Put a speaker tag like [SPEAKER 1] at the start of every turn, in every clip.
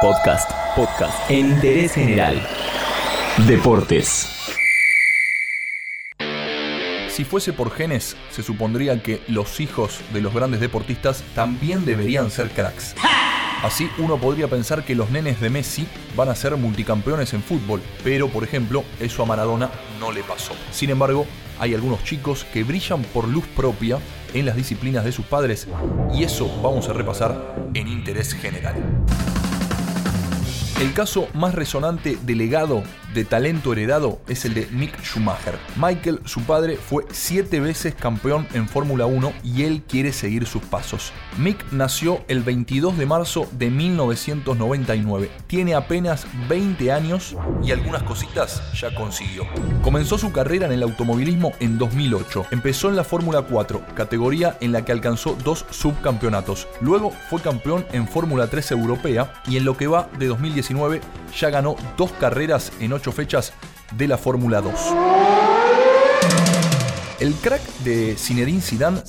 [SPEAKER 1] Podcast, podcast en interés general. Deportes.
[SPEAKER 2] Si fuese por genes, se supondría que los hijos de los grandes deportistas también deberían ser cracks. Así uno podría pensar que los nenes de Messi van a ser multicampeones en fútbol, pero por ejemplo, eso a Maradona no le pasó. Sin embargo, hay algunos chicos que brillan por luz propia en las disciplinas de sus padres y eso vamos a repasar en interés general. El caso más resonante de legado de talento heredado es el de Mick Schumacher. Michael, su padre, fue siete veces campeón en Fórmula 1 y él quiere seguir sus pasos. Mick nació el 22 de marzo de 1999. Tiene apenas 20 años y algunas cositas ya consiguió. Comenzó su carrera en el automovilismo en 2008. Empezó en la Fórmula 4, categoría en la que alcanzó dos subcampeonatos. Luego fue campeón en Fórmula 3 europea y en lo que va de 2019 ya ganó dos carreras en fechas de la Fórmula 2. El crack de Zinedine Zidane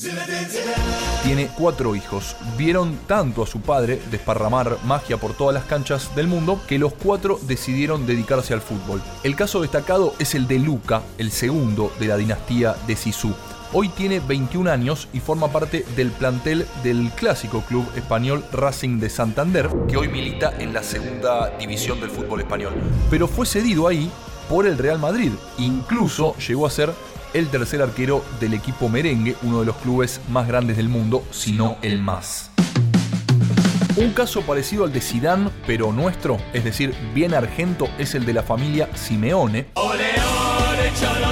[SPEAKER 2] tiene cuatro hijos. Vieron tanto a su padre desparramar magia por todas las canchas del mundo que los cuatro decidieron dedicarse al fútbol. El caso destacado es el de Luca, el segundo de la dinastía de Sisu. Hoy tiene 21 años y forma parte del plantel del clásico club español Racing de Santander, que hoy milita en la segunda división del fútbol español. Pero fue cedido ahí por el Real Madrid. Incluso llegó a ser el tercer arquero del equipo merengue, uno de los clubes más grandes del mundo, si no el más. Un caso parecido al de Zidane, pero nuestro, es decir, bien argento, es el de la familia Simeone. El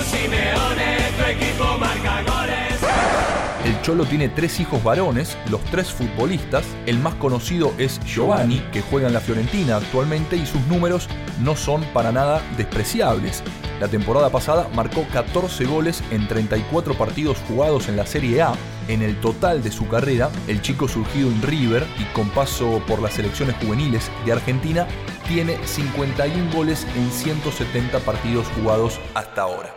[SPEAKER 2] Cholo tiene tres hijos varones, los tres futbolistas. El más conocido es Giovanni, que juega en la Fiorentina actualmente y sus números no son para nada despreciables. La temporada pasada marcó 14 goles en 34 partidos jugados en la Serie A. En el total de su carrera, el chico surgido en River y con paso por las selecciones juveniles de Argentina, tiene 51 goles en 170 partidos jugados hasta ahora.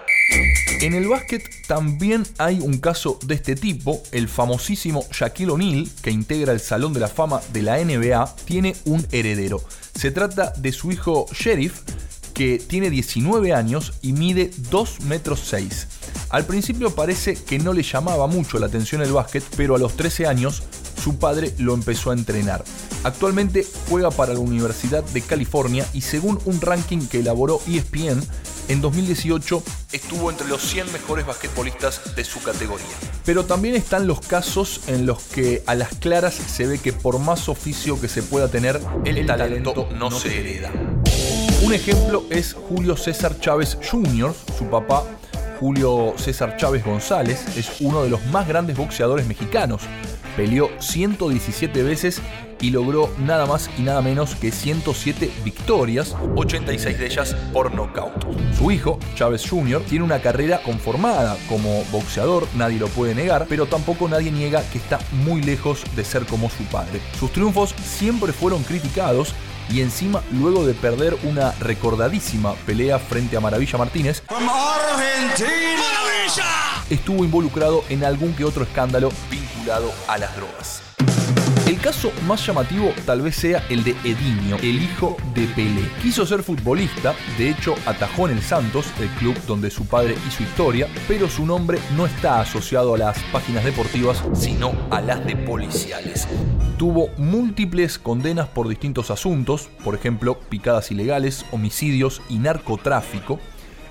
[SPEAKER 2] En el básquet también hay un caso de este tipo, el famosísimo Shaquille O'Neal, que integra el Salón de la Fama de la NBA, tiene un heredero. Se trata de su hijo Sheriff, que tiene 19 años y mide 2 metros 6. Al principio parece que no le llamaba mucho la atención el básquet, pero a los 13 años su padre lo empezó a entrenar. Actualmente juega para la Universidad de California y según un ranking que elaboró ESPN, en 2018 estuvo entre los 100 mejores basquetbolistas de su categoría. Pero también están los casos en los que a las claras se ve que por más oficio que se pueda tener, el, talento, no se hereda. Un ejemplo es Julio César Chávez Jr., su papá Julio César Chávez González es uno de los más grandes boxeadores mexicanos. Peleó 117 veces y logró nada más y nada menos que 107 victorias, 86 de ellas por nocaut. Su hijo, Chávez Jr., tiene una carrera conformada como boxeador, nadie lo puede negar, pero tampoco nadie niega que está muy lejos de ser como su padre. Sus triunfos siempre fueron criticados y encima luego de perder una recordadísima pelea frente a Maravilla Martínez, estuvo involucrado en algún que otro escándalo a las drogas. El caso más llamativo tal vez sea el de Edinho, el hijo de Pelé. Quiso ser futbolista, de hecho atajó en el Santos, el club donde su padre hizo historia, pero su nombre no está asociado a las páginas deportivas, sino a las de policiales. Tuvo múltiples condenas por distintos asuntos, por ejemplo, picadas ilegales, homicidios y narcotráfico.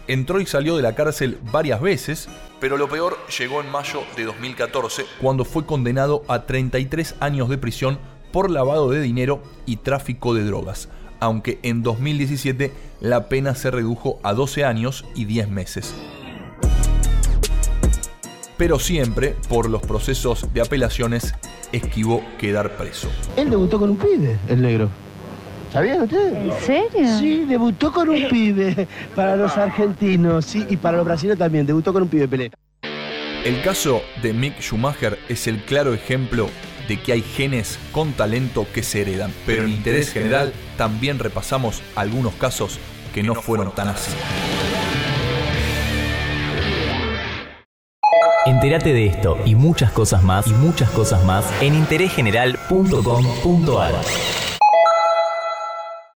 [SPEAKER 2] Entró y salió de la cárcel varias veces, pero lo peor llegó en mayo de 2014, cuando fue condenado a 33 años de prisión por lavado de dinero y tráfico de drogas, aunque en 2017 la pena se redujo a 12 años y 10 meses. Pero siempre, por los procesos de apelaciones, esquivó quedar preso.
[SPEAKER 3] Él debutó con un pibe, el negro. ¿Sabían ustedes?
[SPEAKER 4] ¿En serio?
[SPEAKER 3] Sí, debutó con un pibe para los argentinos, sí, y para los brasileños también, debutó con un pibe Pelé.
[SPEAKER 2] El caso de Mick Schumacher es el claro ejemplo de que hay genes con talento que se heredan, pero en interés general también repasamos algunos casos que no fueron tan así.
[SPEAKER 1] Entérate de esto y muchas cosas más y muchas cosas más en interésgeneral.com.ar.